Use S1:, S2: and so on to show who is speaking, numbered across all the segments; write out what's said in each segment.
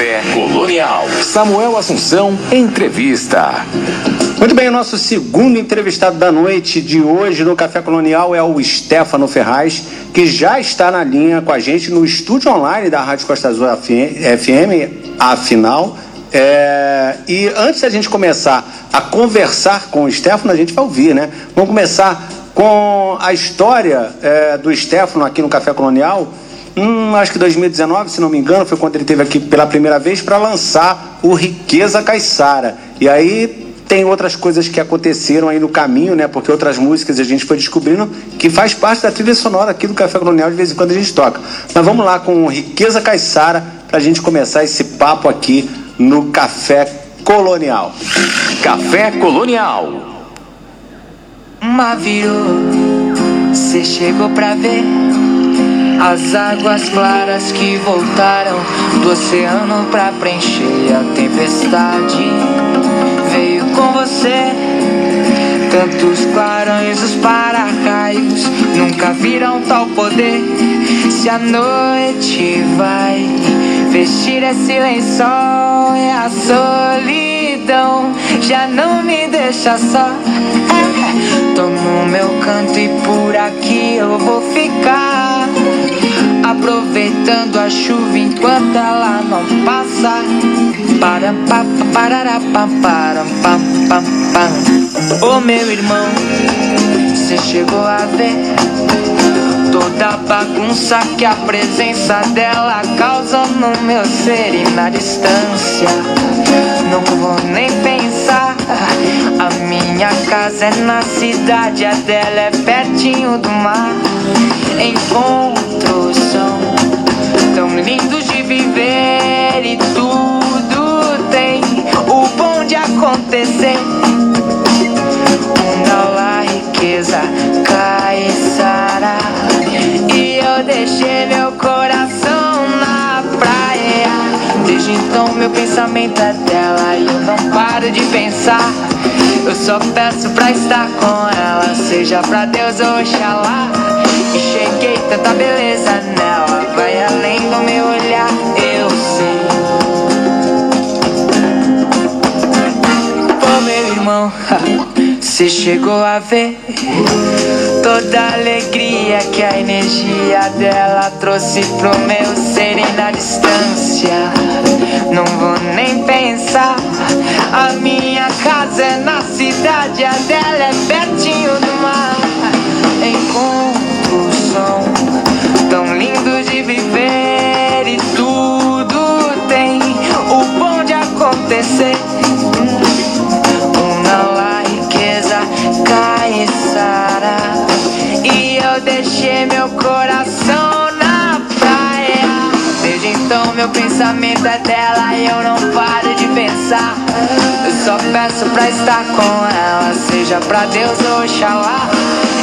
S1: Café Colonial. Samuel Assunção, entrevista.
S2: Muito bem, o nosso segundo entrevistado da noite de hoje no Café Colonial é o Stefano Ferraz, que já está na linha com a gente no estúdio online da Rádio Costa Azul FM, afinal. É, e antes da gente começar a conversar com o Stefano, a gente vai ouvir, né? Vamos começar com a história é, do Stefano aqui no Café Colonial. Hum, acho que 2019, se não me engano, foi quando ele teve aqui pela primeira vez para lançar o Riqueza Caiçara. E aí tem outras coisas que aconteceram aí no caminho, né? Porque outras músicas a gente foi descobrindo que faz parte da trilha sonora aqui do Café Colonial, de vez em quando a gente toca. Mas vamos lá com Riqueza Caiçara para a gente começar esse papo aqui no Café Colonial.
S1: Café Colonial.
S3: Uma virou, cê chegou pra ver as águas claras que voltaram do oceano pra preencher a tempestade. Veio com você tantos clarões, os para-raios nunca viram tal poder. Se a noite vai vestir esse lençol, é a solidão já não me deixa só. Tô no meu canto e por aqui eu vou ficar. Aproveitando a chuva enquanto ela não passa. Para pa parará pam pam pam pam. Ô meu irmão, você chegou a ver toda bagunça que a presença dela causa no meu ser e na distância. Não vou nem pensar. A minha casa é na cidade, a dela é pertinho do mar. Encontros são tão lindos de viver e tudo tem o bom de acontecer. Onda lá, riqueza, caiçara. E eu deixei meu coração na praia. Desde então meu pensamento é dela e eu não paro de pensar. Eu só peço pra estar com ela, seja pra Deus ou Oxalá. E cheguei tanta beleza nela, vai além do meu olhar, eu sei. Pô, meu irmão, você chegou a ver toda alegria que a energia dela trouxe pro meu ser e na distância. Não vou nem pensar. A minha casa é na cidade, a dela é pertinho do mar. Encontros são tão lindos de viver e tudo tem o bom de acontecer. Deixei meu coração na praia. Desde então meu pensamento é dela e eu não paro de pensar. Eu só peço pra estar com ela, seja pra Deus ou Oxalá.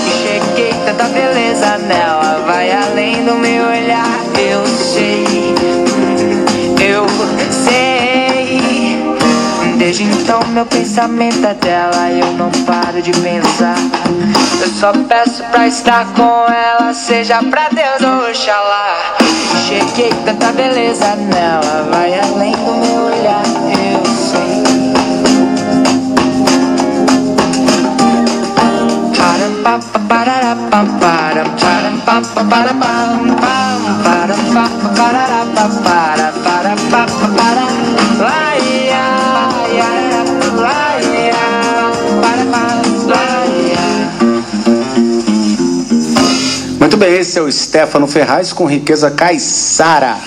S3: E cheguei tanta beleza nela, vai além do meu olhar. Eu sei, Desde então meu pensamento é dela e eu não paro de pensar. Eu só peço pra estar com ela, seja pra Deus ou Oxalá. Cheguei tanta beleza nela,
S2: Muito bem, esse é o Stefano Ferraz com Riqueza Caiçara.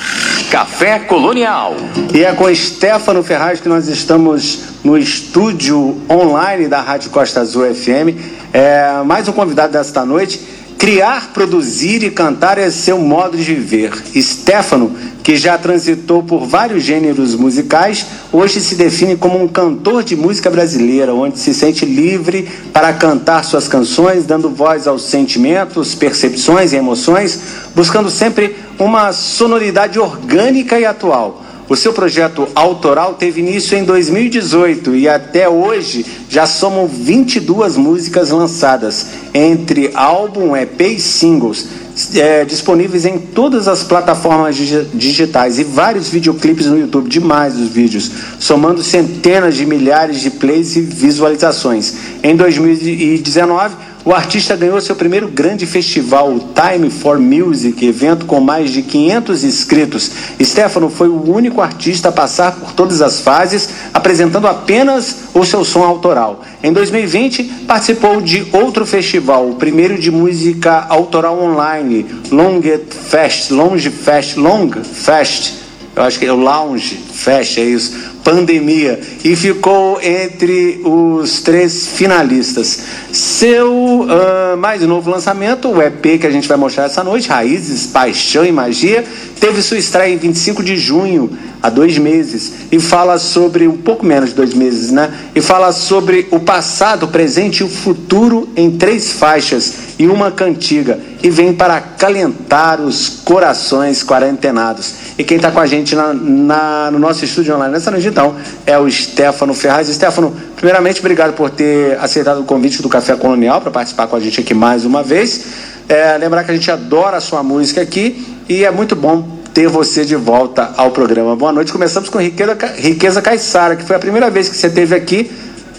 S1: Café Colonial.
S2: E é com Stefano Ferraz que nós estamos no estúdio online da Rádio Costa Azul FM. É, mais um convidado desta noite. Criar, produzir e cantar é seu modo de viver. Stefano, que já transitou por vários gêneros musicais, hoje se define como um cantor de música brasileira, onde se sente livre para cantar suas canções, dando voz aos sentimentos, percepções e emoções, buscando sempre uma sonoridade orgânica e atual. O seu projeto autoral teve início em 2018 e até hoje já somam 22 músicas lançadas, entre álbum, EP e singles. é, disponíveis em todas as plataformas digitais e vários videoclipes no YouTube, demais os vídeos, somando centenas de milhares de plays e visualizações. Em 2019, o artista ganhou seu primeiro grande festival, o Time for Music, evento com mais de 500 inscritos. Stefano foi o único artista a passar por todas as fases, apresentando apenas o seu som autoral. Em 2020, participou de outro festival, o primeiro de música autoral online, Long Fest, Longe Fest, Long Fest, eu acho que é o Lounge Fest, é isso pandemia e ficou entre os três finalistas. Seu uh, mais novo lançamento, o EP que a gente vai mostrar essa noite, Raízes, Paixão e Magia, teve sua estreia em 25 de junho, há dois meses, e fala sobre, um pouco menos de dois meses, né? E fala sobre o passado, o presente e o futuro em três faixas e uma cantiga, e vem para acalentar os corações quarentenados. E quem está com a gente na, na, no nosso estúdio online nessa noite, então, é o Stefano Ferraz. Stefano, primeiramente, obrigado por ter aceitado o convite do Café Colonial para participar com a gente aqui mais uma vez. É, lembrar que a gente adora a sua música aqui e é muito bom ter você de volta ao programa. Boa noite. Começamos com Riqueza, Riqueza Caissara, que foi a primeira vez que você esteve aqui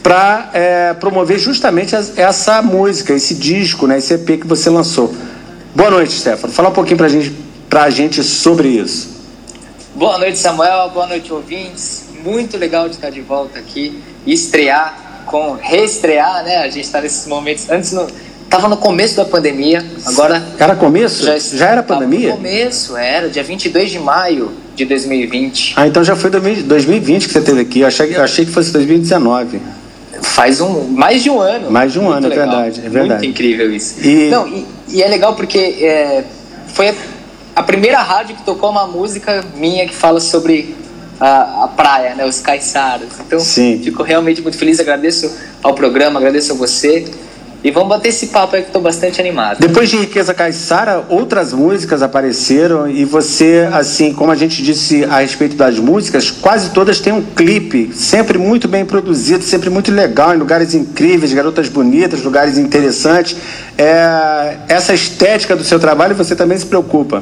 S2: para é, promover justamente essa música, esse disco, né, esse EP que você lançou. Boa noite, Stefano. Fala um pouquinho para gente, a gente sobre isso.
S4: Boa noite, Samuel. Boa noite, ouvintes. Muito legal de estar de volta aqui e estrear com reestrear, né? A gente está nesses momentos. Antes no, Tava no começo da pandemia, agora.
S2: Era começo? Já, já era pandemia?
S4: No começo, era, dia 22 de maio de 2020.
S2: Ah, então já foi 2020 que você teve aqui. Eu achei, eu achei que fosse 2019.
S4: Faz um, mais de um ano.
S2: Mais de um Muito ano, é legal. é verdade, é verdade.
S4: Muito incrível isso. E, Não, e, e é legal porque é, foi a, a primeira rádio que tocou uma música minha que fala sobre a, a, praia, né, os caiçaras. Então, Sim. fico realmente muito feliz, agradeço ao programa, agradeço a você. E vamos bater esse papo aí que estou bastante animado.
S2: Depois de Riqueza Caissara, outras músicas apareceram e você, assim, como a gente disse a respeito das músicas, quase todas têm um clipe, sempre muito bem produzido, sempre muito legal, em lugares incríveis, garotas bonitas, lugares interessantes. É, essa estética do seu trabalho você também se preocupa?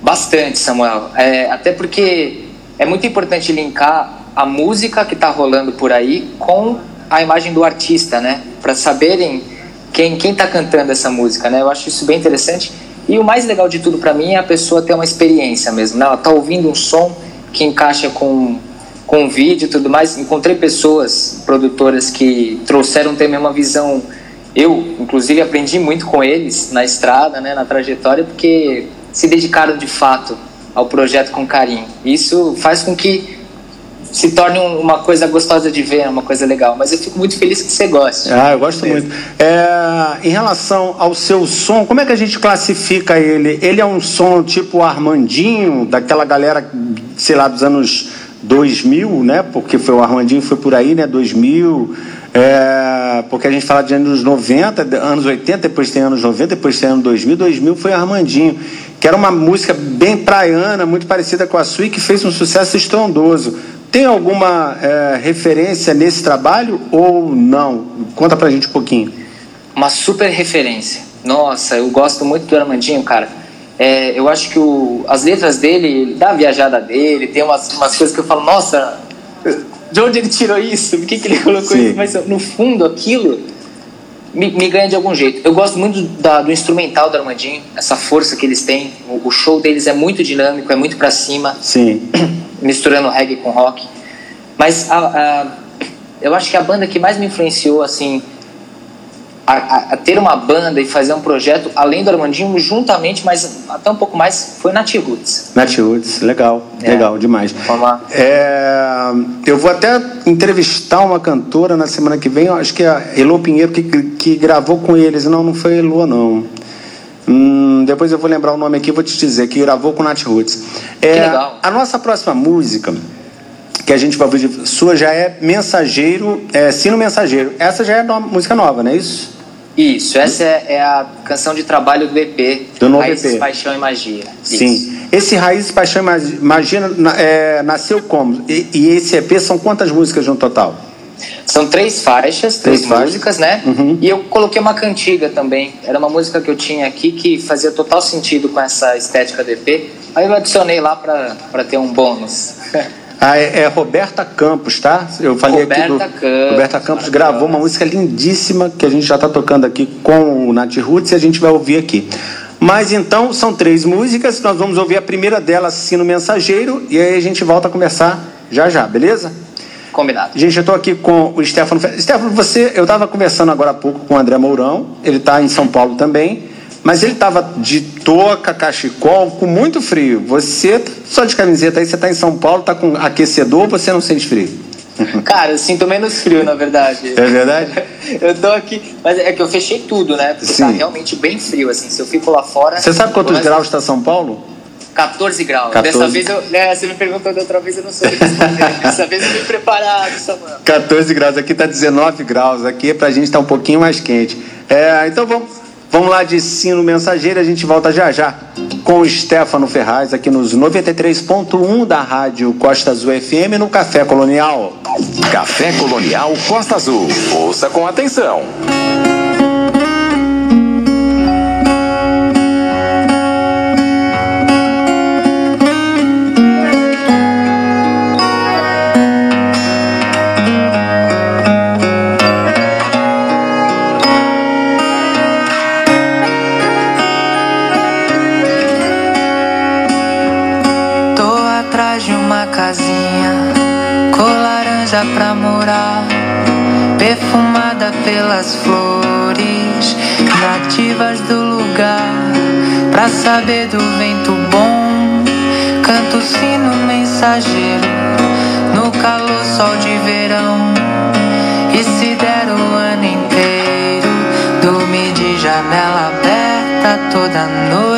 S4: Bastante, Samuel. É, até porque é muito importante linkar a música que está rolando por aí com a imagem do artista, né? Para saberem quem quem está cantando essa música, né? Eu acho isso bem interessante. E o mais legal de tudo para mim é a pessoa ter uma experiência mesmo, né? Ela tá ouvindo um som que encaixa com com vídeo e tudo mais. Encontrei pessoas, produtoras que trouxeram também uma visão. Eu, inclusive, aprendi muito com eles na estrada, né, na trajetória, porque se dedicaram de fato ao projeto com carinho. Isso faz com que se torne uma coisa gostosa de ver, uma coisa legal. Mas eu fico muito feliz que você goste.
S2: Ah, eu gosto mesmo. muito. É, em relação ao seu som, como é que a gente classifica ele? Ele é um som tipo Armandinho, daquela galera, sei lá, dos anos 2000, né? Porque foi o Armandinho foi por aí, né? 2000. É, porque a gente fala de anos 90, anos 80, depois tem anos 90, depois tem anos 2000. 2000 foi Armandinho, que era uma música bem praiana, muito parecida com a sua e que fez um sucesso estrondoso. Tem alguma é, referência nesse trabalho ou não? Conta pra gente um pouquinho.
S4: Uma super referência. Nossa, eu gosto muito do Armandinho, cara. É, eu acho que o, as letras dele, da viajada dele, tem umas, umas coisas que eu falo, nossa, de onde ele tirou isso? Por que, que ele colocou Sim. isso? Mas no fundo, aquilo me, me, ganha de algum jeito. Eu gosto muito da, do instrumental do Armandinho, essa força que eles têm. O, o show deles é muito dinâmico, é muito para cima.
S2: Sim.
S4: misturando reggae com rock. Mas a, a, eu acho que a banda que mais me influenciou, assim, a, a, ter uma banda e fazer um projeto, além do Armandinho, juntamente, mas até um pouco mais, foi Nat Roots.
S2: Nat Roots, legal, é. legal demais.
S4: Vamos lá.
S2: É, eu vou até entrevistar uma cantora na semana que vem, acho que é a Elô Pinheiro, que, que gravou com eles. Não, não foi Elô, não. Hum, depois eu vou lembrar o nome aqui e vou te dizer, que gravou com Nat Roots.
S4: É, que legal.
S2: A nossa próxima música que a gente vai ouvir sua já é Mensageiro, é Sino Mensageiro. Essa já é no, música nova, não é isso?
S4: Isso, essa é, é, a canção de trabalho do EP.
S2: Do novo
S4: Raízes,
S2: EP.
S4: Paixão e Magia.
S2: Sim. Isso. Esse Raízes, Paixão e Magia é, nasceu como? E, e, esse EP são quantas músicas no total?
S4: São três faixas, três, músicas, né?
S2: Uhum.
S4: E eu coloquei uma cantiga também. Era uma música que eu tinha aqui que fazia total sentido com essa estética do EP. Aí eu adicionei lá pra, pra ter um bônus.
S2: Ah, é, é Roberta Campos, tá? Eu falei aqui do.
S4: Roberta Campos,
S2: Roberta Campos gravou uma música lindíssima que a gente já está tocando aqui com o Nath Roots e a gente vai ouvir aqui. Mas então são três músicas, nós vamos ouvir a primeira delas, Sino Mensageiro, e aí a gente volta a conversar já já, beleza?
S4: Combinado.
S2: Gente, eu estou aqui com o Stefano. Stefano, você, eu estava conversando agora há pouco com o André Mourão, ele está em São Paulo também, mas ele estava de touca, cachecol, com muito frio. Você, só de camiseta aí, você está em São Paulo, está com aquecedor, você não sente frio?
S4: Cara, eu sinto menos frio, na verdade.
S2: É verdade?
S4: eu tô aqui. Mas é que eu fechei tudo, né? Porque tá
S2: Sim.
S4: realmente bem frio, assim. Se eu fico lá fora.
S2: Você sabe quantos graus está São Paulo?
S4: 14 graus.
S2: 14.
S4: Dessa vez eu. Né, você me perguntou da outra vez, eu não soube responder. Dessa vez eu vim preparado, Samuel.
S2: 14 graus, aqui está 19 graus, aqui pra gente está um pouquinho mais quente. É, então vamos, vamos lá de Sino Mensageiro, a gente volta já já com o Stefano Ferraz aqui nos 93.1 da Rádio Costa Azul FM no Café Colonial.
S1: Café Colonial Costa Azul. Ouça com atenção.
S3: Saber do vento bom, canto sino mensageiro no calor sol de verão. E se der o ano inteiro, dormir de janela aberta toda noite.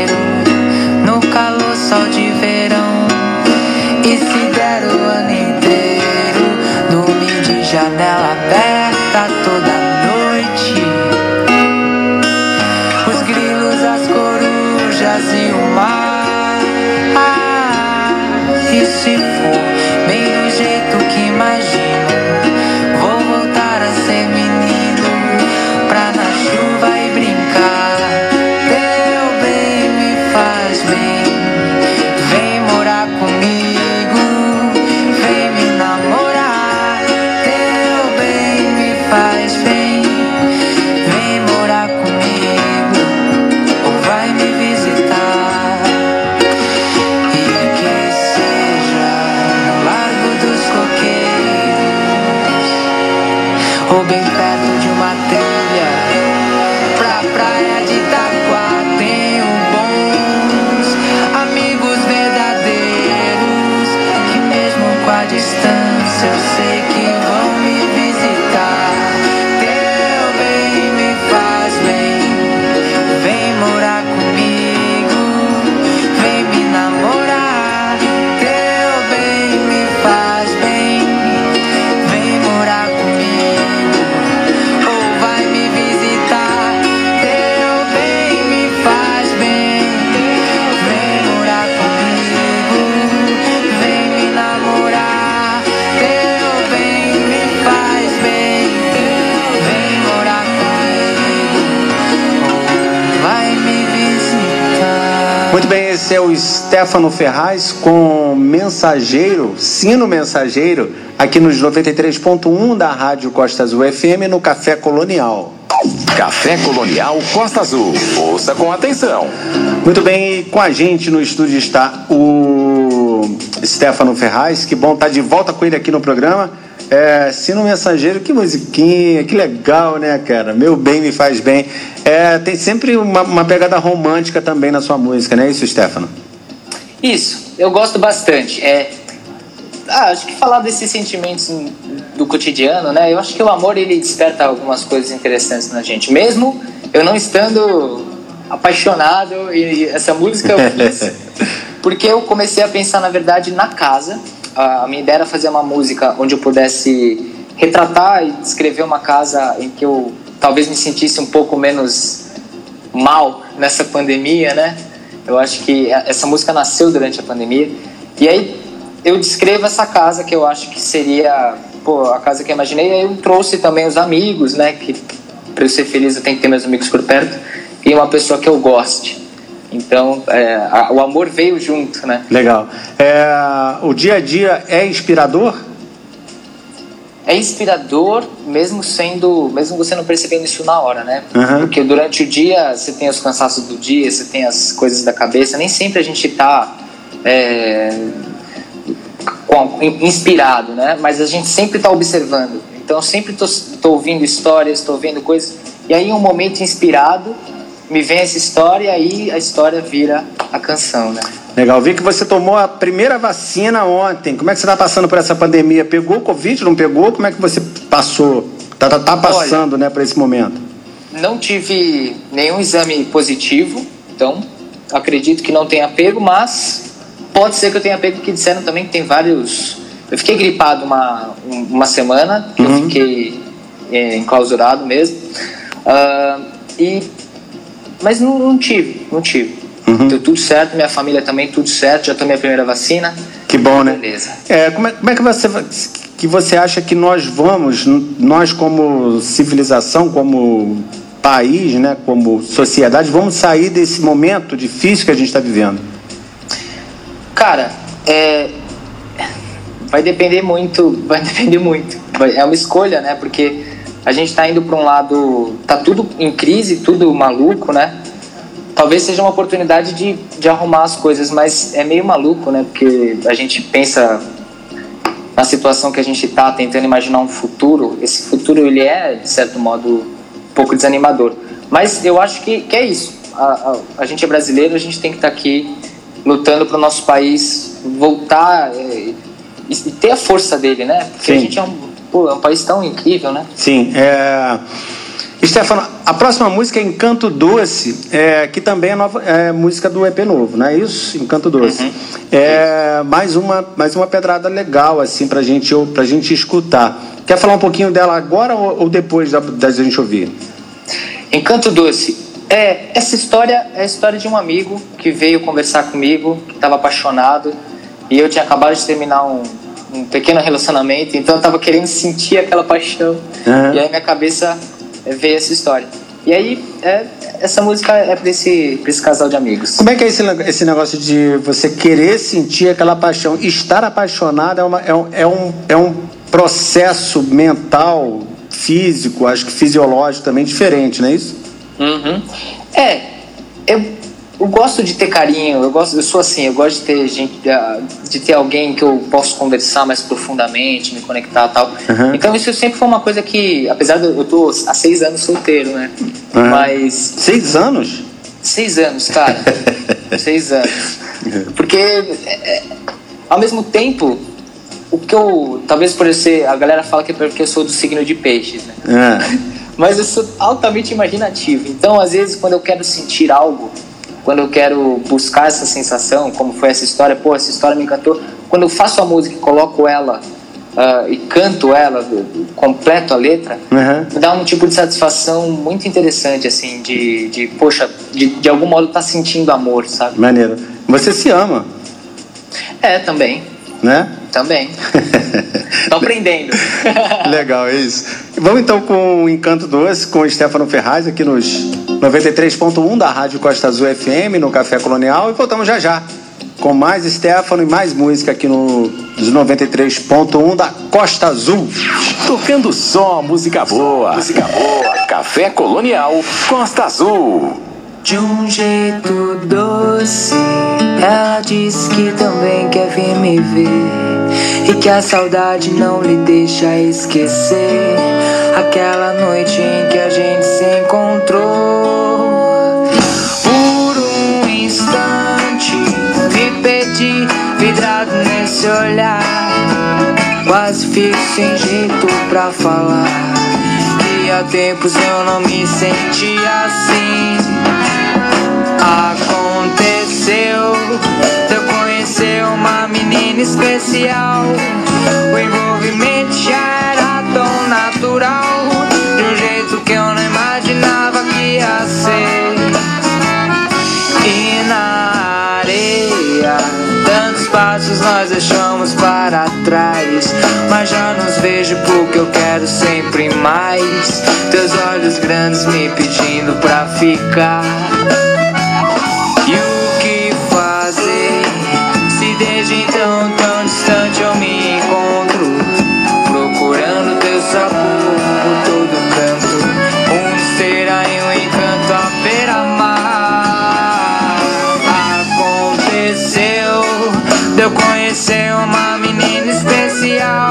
S2: Stefano Ferraz com Mensageiro, Sino Mensageiro, aqui nos 93.1 da Rádio Costa Azul FM no Café Colonial.
S1: Café Colonial Costa Azul. Ouça com atenção.
S2: Muito bem, com a gente no estúdio está o Stefano Ferraz. Que bom estar de volta com ele aqui no programa. É, Sino Mensageiro, que musiquinha, que legal, né, cara? Meu bem me faz bem. É, tem sempre uma, uma pegada romântica também na sua música, não é isso, Stefano?
S4: Isso, eu gosto bastante. É, ah, acho que falar desses sentimentos do cotidiano, né? Eu acho que o amor ele desperta algumas coisas interessantes na gente, mesmo eu não estando apaixonado e essa música eu fiz porque eu comecei a pensar na verdade na casa a minha ideia era fazer uma música onde eu pudesse retratar e descrever uma casa em que eu talvez me sentisse um pouco menos mal nessa pandemia, né? Eu acho que essa música nasceu durante a pandemia. E aí eu descrevo essa casa que eu acho que seria pô, a casa que eu imaginei. E aí eu trouxe também os amigos, né? Que para eu ser feliz eu tenho que ter meus amigos por perto e uma pessoa que eu goste. Então, é, a, o amor veio junto, né?
S2: Legal. É, o dia a dia é inspirador?
S4: É inspirador, mesmo sendo, mesmo você não percebendo isso na hora, né?
S2: Uhum.
S4: Porque durante o dia você tem os cansaços do dia, você tem as coisas da cabeça. Nem sempre a gente está é, inspirado, né? Mas a gente sempre está observando. Então, eu sempre estou ouvindo histórias, estou vendo coisas. E aí, um momento inspirado, me vem essa história e aí a história vira a canção, né?
S2: Legal. Vi que você tomou a primeira vacina ontem. Como é que você está passando por essa pandemia? Pegou o Covid, não pegou? Como é que você passou? Tá, tá, tá passando, Olha, né, por esse momento?
S4: Não tive nenhum exame positivo, então acredito que não tenha pego, mas pode ser que eu tenha pego, porque disseram também que tem vários. Eu fiquei gripado uma, uma semana, uhum. eu fiquei é, enclausurado mesmo. Uh, e mas não, não tive, não tive. Uhum. Deu tudo certo, minha família também, tudo certo. Já tomei a primeira vacina.
S2: Que bom, né?
S4: Beleza.
S2: É, como, é, como é que você que você acha que nós vamos, nós como civilização, como país, né, como sociedade, vamos sair desse momento difícil que a gente está vivendo?
S4: Cara, é, vai depender muito, vai depender muito. É uma escolha, né? Porque a gente está indo para um lado, tá tudo em crise, tudo maluco, né? Talvez seja uma oportunidade de, de arrumar as coisas, mas é meio maluco, né? Porque a gente pensa na situação que a gente está tentando imaginar um futuro. Esse futuro ele é de certo modo um pouco desanimador. Mas eu acho que, que é isso. A, a, a gente é brasileiro, a gente tem que estar tá aqui lutando para o nosso país voltar é, e, e, ter a força dele, né? Porque Sim. a gente é um Pô, é um país tão incrível, né?
S2: Sim. É... Stefano, a próxima música é Encanto Doce, é, que também é, nova, é música do EP novo, não é isso? Encanto Doce. Uhum. É mais uma, mais uma pedrada legal, assim, pra gente, pra gente escutar. Quer falar um pouquinho dela agora ou, ou depois da, da gente ouvir?
S4: Encanto Doce. É, essa história é a história de um amigo que veio conversar comigo, que estava apaixonado, e eu tinha acabado de terminar um, um pequeno relacionamento, então eu tava querendo sentir aquela paixão. Uhum. E aí minha cabeça veio essa história. E aí, é, essa música é pra esse, pra esse casal de amigos.
S2: Como é que é esse, esse negócio de você querer sentir aquela paixão? Estar apaixonado é, uma, é, um, é, um, é um processo mental, físico, acho que fisiológico também diferente, não é isso?
S4: Uhum. É, eu eu gosto de ter carinho, eu gosto, eu sou assim, eu gosto de ter gente, de ter alguém que eu posso conversar mais profundamente, me conectar tal. Uhum. Então isso sempre foi uma coisa que, apesar de eu tô há seis anos solteiro, né? Uhum. Mas
S2: seis anos?
S4: Seis anos, cara. seis anos. Porque é, é, ao mesmo tempo o que eu talvez por ser a galera fala que é porque eu sou do signo de peixes, né? Uhum. Mas eu sou altamente imaginativo. Então às vezes quando eu quero sentir algo quando eu quero buscar essa sensação, como foi essa história, pô, essa história me encantou. Quando eu faço a música e coloco ela uh, e canto ela, completo a letra, uhum. dá um tipo de satisfação muito interessante, assim, de, de poxa, de, de algum modo tá sentindo amor, sabe?
S2: Maneiro. Você se ama?
S4: É, também.
S2: Né?
S4: Também. Tô aprendendo.
S2: Legal, é isso. Vamos então com o Encanto Doce, com o Stefano Ferraz, aqui nos 93.1 da Rádio Costa Azul FM, no Café Colonial, e voltamos já já com mais Stefano e mais música aqui no 93.1 da Costa Azul.
S1: Tocando só música boa. Música boa. Café Colonial Costa Azul.
S3: De um jeito doce, ela diz que também quer vir me ver. E que a saudade não lhe deixa esquecer aquela noite em que a gente se encontrou. Por um instante, me perdi, vidrado nesse olhar. Quase fico sem jeito pra falar. Que há tempos eu não me sentia assim. Aconteceu de eu conhecer uma menina especial. O envolvimento já era tão natural, de um jeito que eu não imaginava que ia ser. E na areia, tantos passos nós deixamos para trás. Mas já nos vejo porque eu quero sempre mais. Teus olhos grandes me pedindo pra ficar. E o que fazer? Se desde então tão distante eu me encontro, procurando teu sabor por todo canto. Um será em um encanto à beira-mar. Aconteceu de eu conhecer uma menina especial.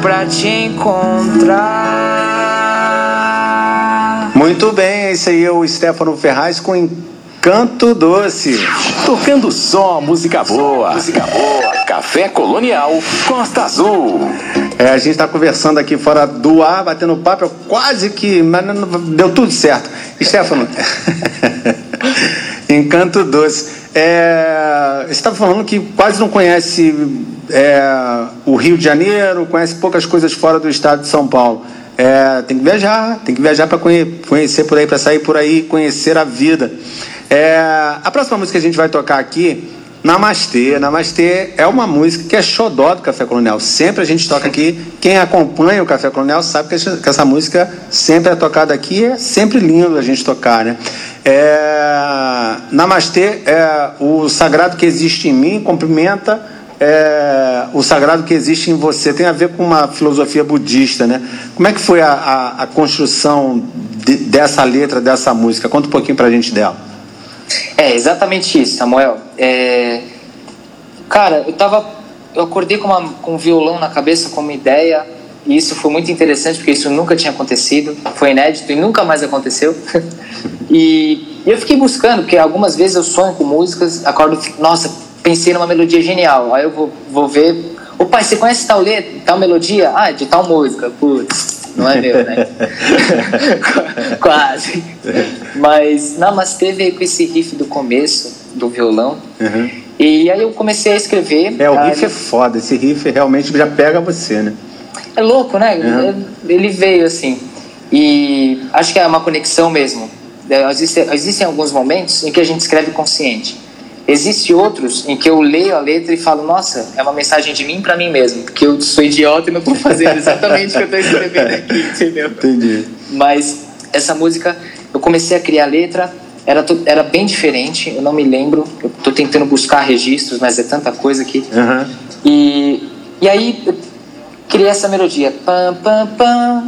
S3: Pra te encontrar.
S2: Muito bem, esse aí é o Stefano Ferraz com Encanto Doce.
S1: Tocando só música boa. Música boa. Café Colonial Costa Azul.
S2: É, a gente está conversando aqui fora do ar, batendo papo, quase que. Mas não- deu tudo certo. Stefano, Encanto Doce. É, você estava falando que quase não conhece é, o Rio de Janeiro, conhece poucas coisas fora do estado de São Paulo. É, tem que viajar, tem que viajar para conhecer por aí, para sair por aí, conhecer a vida. É, a próxima música que a gente vai tocar aqui Namastê. Namastê é uma música que é xodó do Café Colonial. Sempre a gente toca aqui. Quem acompanha o Café Colonial sabe que essa, música sempre é tocada aqui é sempre lindo a gente tocar, né? É, Namastê é o sagrado que existe em mim, cumprimenta é, o sagrado que existe em você. Tem a ver com uma filosofia budista, né? Como é que foi a, a, a construção de- dessa letra, dessa música? Conta um pouquinho pra gente dela.
S4: É, exatamente isso, Samuel. É, Cara, eu tava. Eu acordei com, uma, com um violão na cabeça, com uma ideia, e isso foi muito interessante, porque isso nunca tinha acontecido, foi inédito e nunca mais aconteceu. e, eu fiquei buscando, porque algumas vezes eu sonho com músicas, acordo, fico, nossa, pensei numa melodia genial, aí eu vou, vou ver. Ô pai, você conhece tal letra, tal melodia? Ah, de tal música, putz. Não é meu, né? Quase. Mas Namastê veio com esse riff do começo do violão. E aí eu comecei a escrever.
S2: É, o riff é foda. Esse riff realmente já pega você, né?
S4: É louco, né? Ele veio assim. E acho que é uma conexão mesmo. É, Existem, existem alguns momentos em que a gente escreve consciente. Existem outros em que eu leio a letra e falo, nossa, é uma mensagem de mim para mim mesmo, porque eu sou idiota e não tô fazendo exatamente o que eu tô escrevendo aqui, entendeu?
S2: Entendi.
S4: Mas essa música, eu comecei a criar a letra, era, era bem diferente, eu não me lembro, eu tô tentando buscar registros, mas é tanta coisa aqui.
S2: Aham.
S4: E, e aí criei essa melodia. Pam, pam, pam.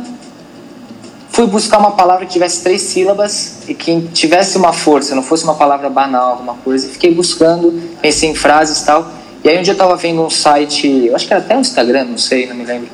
S4: Fui buscar uma palavra que tivesse três sílabas e que tivesse uma força, não fosse uma palavra banal, alguma coisa. Fiquei buscando, pensei em frases e tal. E aí um dia eu tava vendo um site, eu acho que era até um Instagram, não sei, não me lembro.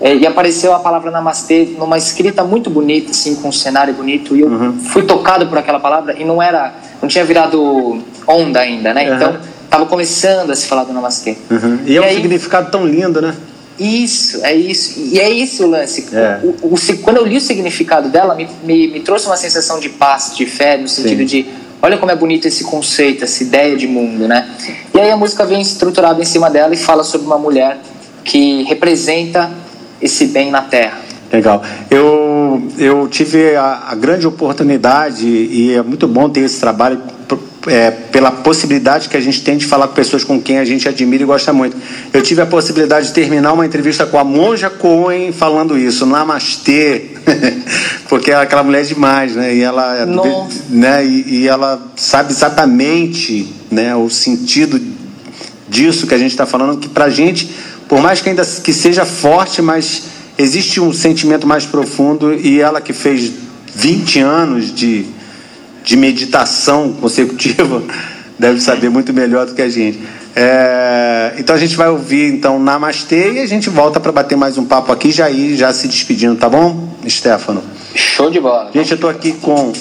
S4: É, e apareceu a palavra namastê numa escrita muito bonita, assim, com um cenário bonito. E eu fui tocado por aquela palavra e não era, não tinha virado onda ainda, né?
S2: Uhum.
S4: Então tava começando a se falar do namastê.
S2: Uhum. E é um
S4: aí-
S2: significado tão lindo, né?
S4: Isso, é isso. E é esse o lance.
S2: É.
S4: O, o, quando eu li o significado dela, me, me, me, trouxe uma sensação de paz, de fé, no sentido Sim. de olha como é bonito esse conceito, essa ideia de mundo, né? E aí a música vem estruturada em cima dela e fala sobre uma mulher que representa esse bem na terra.
S2: Legal. Eu, eu tive a, a grande oportunidade e é muito bom ter esse trabalho é, pela possibilidade que a gente tem de falar com pessoas com quem a gente admira e gosta muito. Eu tive a possibilidade de terminar uma entrevista com a Monja Cohen falando isso, Namastê, porque é aquela mulher é demais, né? E ela, é né? E, e, ela sabe exatamente, né? O sentido disso que a gente está falando, que para a gente, por mais que ainda que seja forte, mas existe um sentimento mais profundo e ela que fez 20 anos de de meditação consecutiva deve saber muito melhor do que a gente. É, então a gente vai ouvir então Namastê e a gente volta para bater mais um papo aqui, já ir já se despedindo, tá bom, Stefano?
S4: Show de bola.
S2: Gente, eu estou aqui com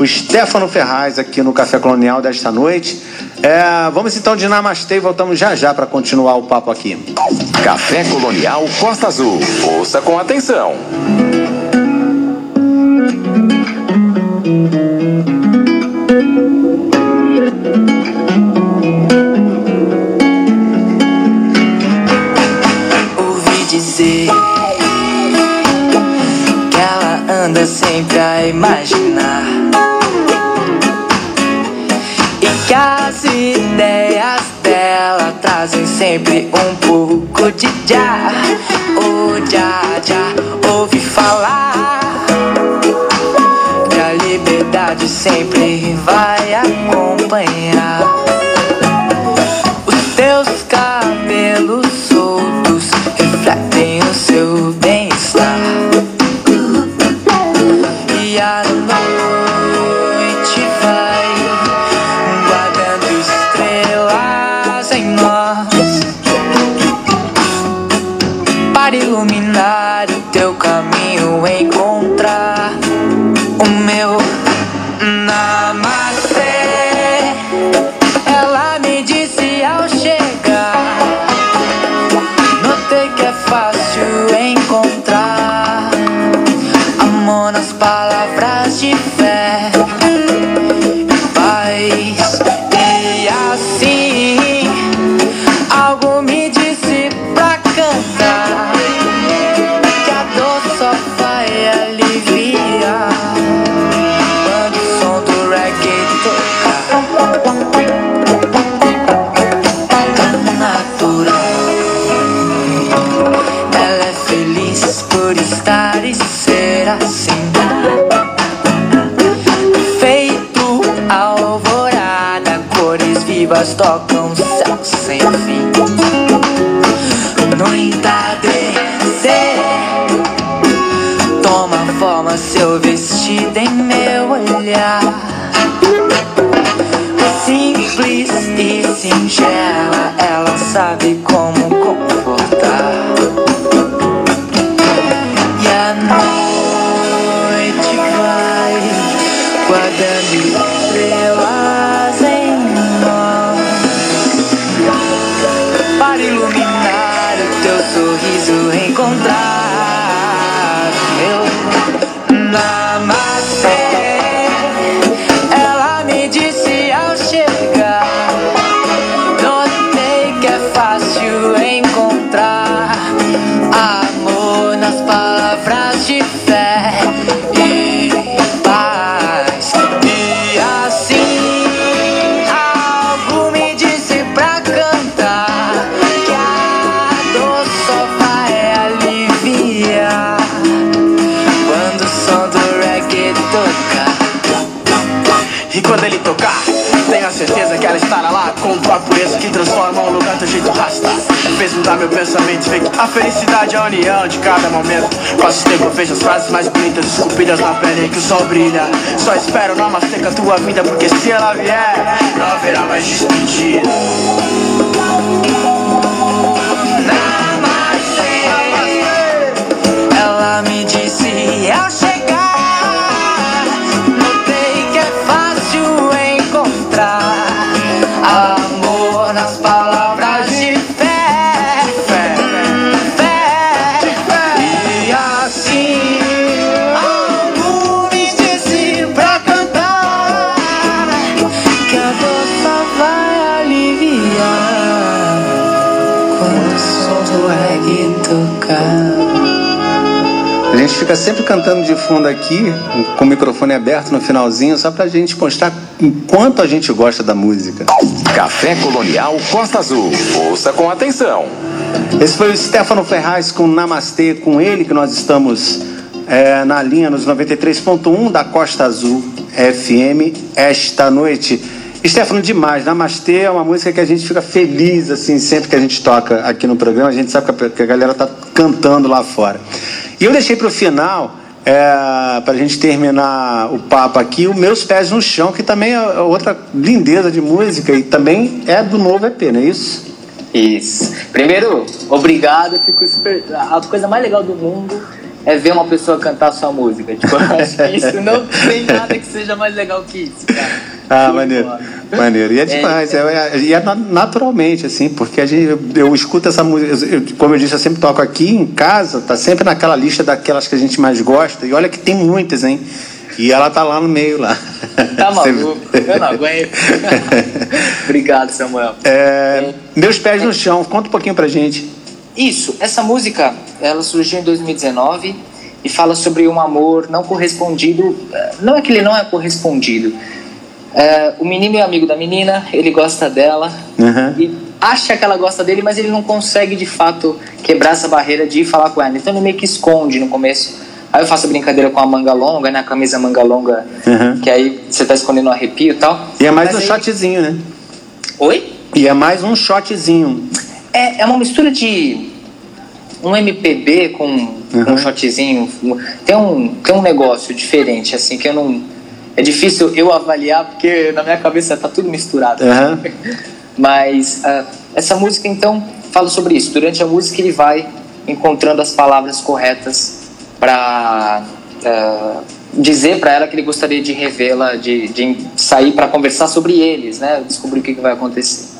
S2: o Stefano Ferraz aqui no Café Colonial desta noite. É, vamos então de Namastê e voltamos já já para continuar o papo aqui.
S1: Café Colonial Costa Azul. Ouça com atenção.
S3: Anda sempre a imaginar. E que as ideias dela trazem sempre um pouco de já. Oh, já, já, ouvi falar. Que a liberdade sempre tocam céu sem fim. No entardecer, toma forma seu vestido em meu olhar. Simples e singela, ela sabe como
S5: mudar meu pensamento Vê que a felicidade é a união de cada momento. Quase tempo eu vejo as frases mais bonitas Esculpidas na pele que o sol brilha. Só espero não com a tua vida Porque se ela vier, não haverá mais despedida
S2: fica sempre cantando de fundo aqui, com o microfone aberto no finalzinho, só pra gente mostrar o quanto a gente gosta da música.
S1: Café Colonial Costa Azul. Ouça com atenção.
S2: Esse foi o Stefano Ferraz com Namastê, com ele que nós estamos é, na linha nos 93.1 da Costa Azul FM esta noite. Stefano, demais. Namastê é uma música que a gente fica feliz, assim, sempre que a gente toca aqui no programa. A gente sabe que a galera tá cantando lá fora. E eu deixei para o final, é, para a gente terminar o papo aqui, o Meus Pés no Chão, que também é outra lindeza de música e também é do novo EP, não é isso?
S4: Isso. Primeiro, obrigado. Fico super... A coisa mais legal do mundo é ver uma pessoa cantar sua música. Tipo, eu acho que isso não tem nada que seja mais legal que isso, cara.
S2: Ah, maneiro. Maneiro. E é demais. É, é, e é, naturalmente, assim, porque a gente, eu, eu escuto essa música, eu, como eu disse, eu sempre toco aqui em casa, tá sempre naquela lista daquelas que a gente mais gosta. E olha que tem muitas, hein? E ela tá lá no meio lá.
S4: Tá maluco? Eu não aguento. Obrigado, Samuel.
S2: É, meus pés no chão, conta um pouquinho pra gente.
S4: Isso, essa música, ela surgiu em 2019 e fala sobre um amor não correspondido. Não é que ele não é correspondido, é, o menino é amigo da menina, ele gosta dela uhum. e acha que ela gosta dele, mas ele não consegue de fato quebrar essa barreira de ir falar com ela. Então ele meio que esconde no começo. Aí eu faço brincadeira com a manga longa, né? A camisa manga longa, uhum. que aí você tá escondendo um arrepio e tal.
S2: E é mais mas um aí... shotzinho, né?
S4: Oi?
S2: E é mais um shotzinho.
S4: É, é uma mistura de um MPB com, uhum. com um shotzinho. Tem um, tem um negócio diferente, assim, que eu não é difícil eu avaliar porque na minha cabeça tá tudo misturado. Uhum. Mas uh, essa música então fala sobre isso. Durante a música ele vai encontrando as palavras corretas para uh, ah, dizer para ela que ele gostaria de revê-la, de, de sair para conversar sobre eles, né? Descobrir o que, que vai acontecer.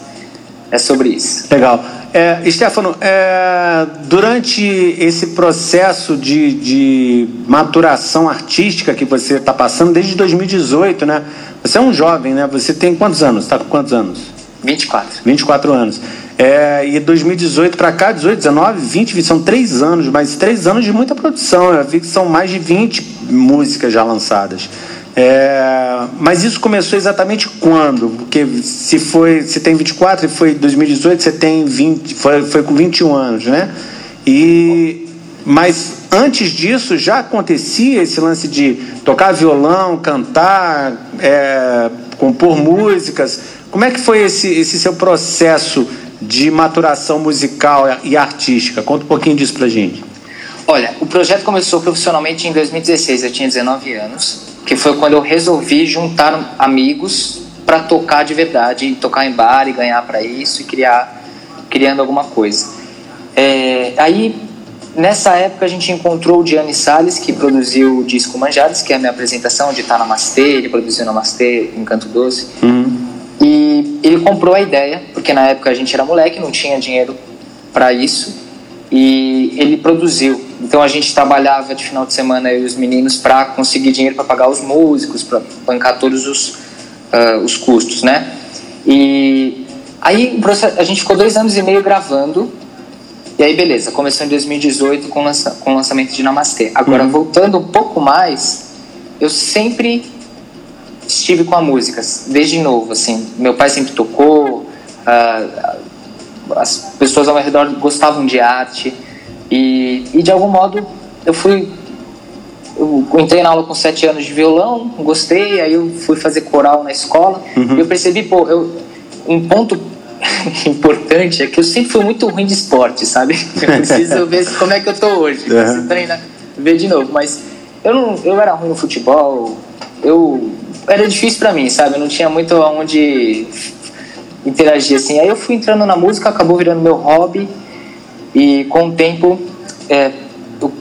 S4: É sobre isso.
S2: Legal. É, Stefano, é, durante esse processo de, de maturação artística que você está passando desde 2018, né? Você é um jovem, né? Você tem quantos anos? Está com quantos anos?
S4: 24.
S2: 24 anos. É, e 2018 para cá, 18, 19, 20, 20, são três anos, mas três anos de muita produção. Eu vi que são mais de 20 músicas já lançadas. É, mas isso começou exatamente quando? Porque se foi, se tem 24 e foi 2018, você tem 20, foi, foi com 21 anos, né? E mas antes disso já acontecia esse lance de tocar violão, cantar, é, compor músicas. Como é que foi esse, esse seu processo de maturação musical e artística? Conta um pouquinho disso pra gente.
S4: Olha, o projeto começou profissionalmente em 2016, eu tinha 19 anos que foi quando eu resolvi juntar amigos para tocar de verdade, tocar em bar e ganhar para isso e criar, criando alguma coisa. É, aí, nessa época, a gente encontrou o Gianni Salles, que produziu o disco Manjares, que é a minha apresentação de Tá Namastê, ele produziu Namastê em Canto Doce. Uhum. E ele comprou a ideia, porque na época a gente era moleque, não tinha dinheiro para isso, e ele produziu então a gente trabalhava de final de semana eu e os meninos para conseguir dinheiro para pagar os músicos, para bancar todos os, uh, os custos, né? E aí a gente ficou dois anos e meio gravando. E aí beleza, começou em 2018 com, lança, com o lançamento de Namastê. Agora uhum. voltando um pouco mais, eu sempre estive com a música, desde novo, assim. Meu pai sempre tocou, uh, as pessoas ao meu redor gostavam de arte. E, e de algum modo eu fui. Eu entrei na aula com sete anos de violão, gostei, aí eu fui fazer coral na escola. Uhum. E eu percebi, pô, eu, um ponto importante é que eu sempre fui muito ruim de esporte, sabe? Eu preciso ver como é que eu tô hoje. Uhum. Preciso treinar, ver de novo. Mas eu, não, eu era ruim no futebol, eu era difícil para mim, sabe? Eu não tinha muito aonde interagir assim. Aí eu fui entrando na música, acabou virando meu hobby. E com o tempo, é, eu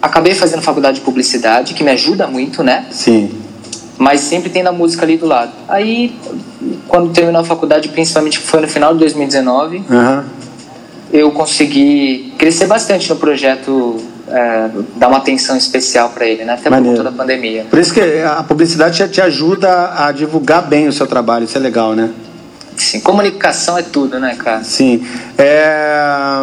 S4: acabei fazendo faculdade de publicidade, que me ajuda muito, né?
S2: Sim.
S4: Mas sempre tendo a música ali do lado. Aí, quando terminou a faculdade, principalmente foi no final de 2019, uhum. eu consegui crescer bastante no projeto é, dar uma atenção especial para ele, né? Até Maneiro. por conta da pandemia.
S2: Por isso que a publicidade te ajuda a divulgar bem o seu trabalho, isso é legal, né?
S4: Sim, comunicação é tudo, né, cara?
S2: Sim. É...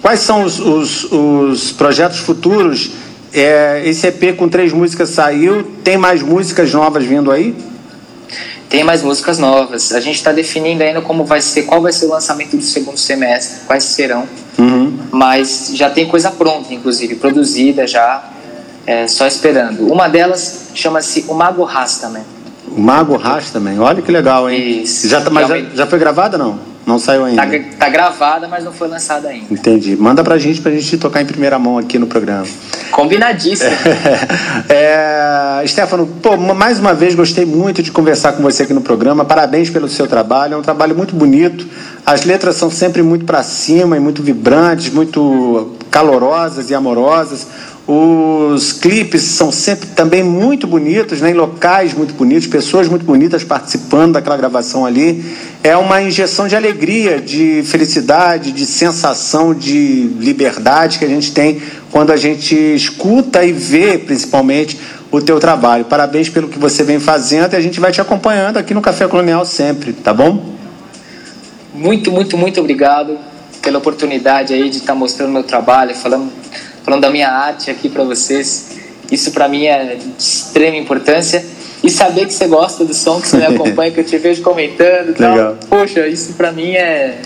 S2: Quais são os, os, os projetos futuros? É, esse EP com três músicas saiu, tem mais músicas novas vindo aí?
S4: Tem mais músicas novas. A gente está definindo ainda como vai ser, qual vai ser o lançamento do segundo semestre, quais serão.
S2: Uhum.
S4: Mas já tem coisa pronta, inclusive, produzida já, é, só esperando. Uma delas chama-se O Mago Rastaman.
S2: O Mago Rastaman, olha que legal, hein?
S4: Isso.
S2: Já, tá- mas já, já foi gravada não? Não saiu ainda?
S4: Tá, tá gravada, mas não foi lançada ainda.
S2: Entendi. Manda pra gente pra gente tocar em primeira mão aqui no programa.
S4: Combinadíssimo.
S2: É, Stefano, pô, mais uma vez gostei muito de conversar com você aqui no programa. Parabéns pelo seu trabalho, é um trabalho muito bonito. As letras são sempre muito para cima e muito vibrantes, muito calorosas e amorosas. Os clipes são sempre também muito bonitos, né? em locais muito bonitos, pessoas muito bonitas participando daquela gravação ali. É uma injeção de alegria, de felicidade, de sensação de liberdade que a gente tem quando a gente escuta e vê, principalmente, o teu trabalho. Parabéns pelo que você vem fazendo e a gente vai te acompanhando aqui no Café Colonial sempre, tá bom?
S4: Muito, muito, muito obrigado pela oportunidade aí de estar mostrando meu trabalho, falando falando da minha arte aqui para vocês. Isso para mim é de extrema importância. E saber que você gosta do som, que você me acompanha, que eu te vejo comentando.
S2: Legal.
S4: Tal. Poxa, isso para mim é,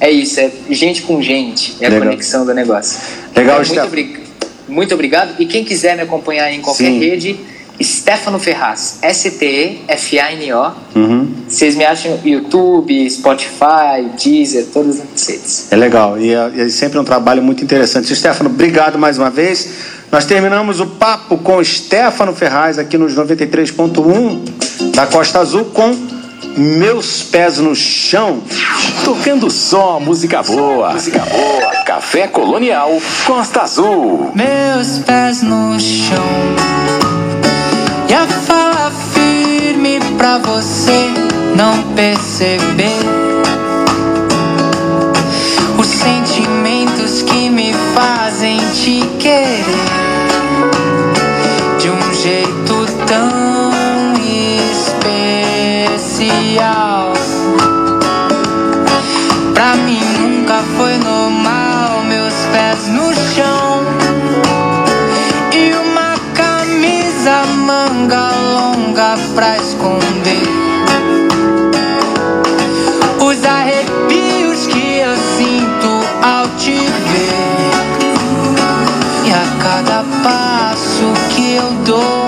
S4: é isso, é gente com gente, é a
S2: Legal.
S4: conexão do negócio.
S2: Legal,
S4: É, muito, obri- muito obrigado. E quem quiser me acompanhar em qualquer
S2: Sim.
S4: rede, Stefano Ferraz, S-T-E-F-A-N-O.
S2: Uhum.
S4: Vocês me acham no YouTube, Spotify, Deezer, todas as redes.
S2: É legal e é, é sempre um trabalho muito interessante. Stefano, obrigado mais uma vez. Nós terminamos o papo com o Stefano Ferraz aqui nos 93.1 da Costa Azul com Meus Pés no Chão.
S1: Tocando só música boa. Música boa. Café Colonial Costa Azul.
S3: meus pés no chão e a fala firme pra você não perceber eu dou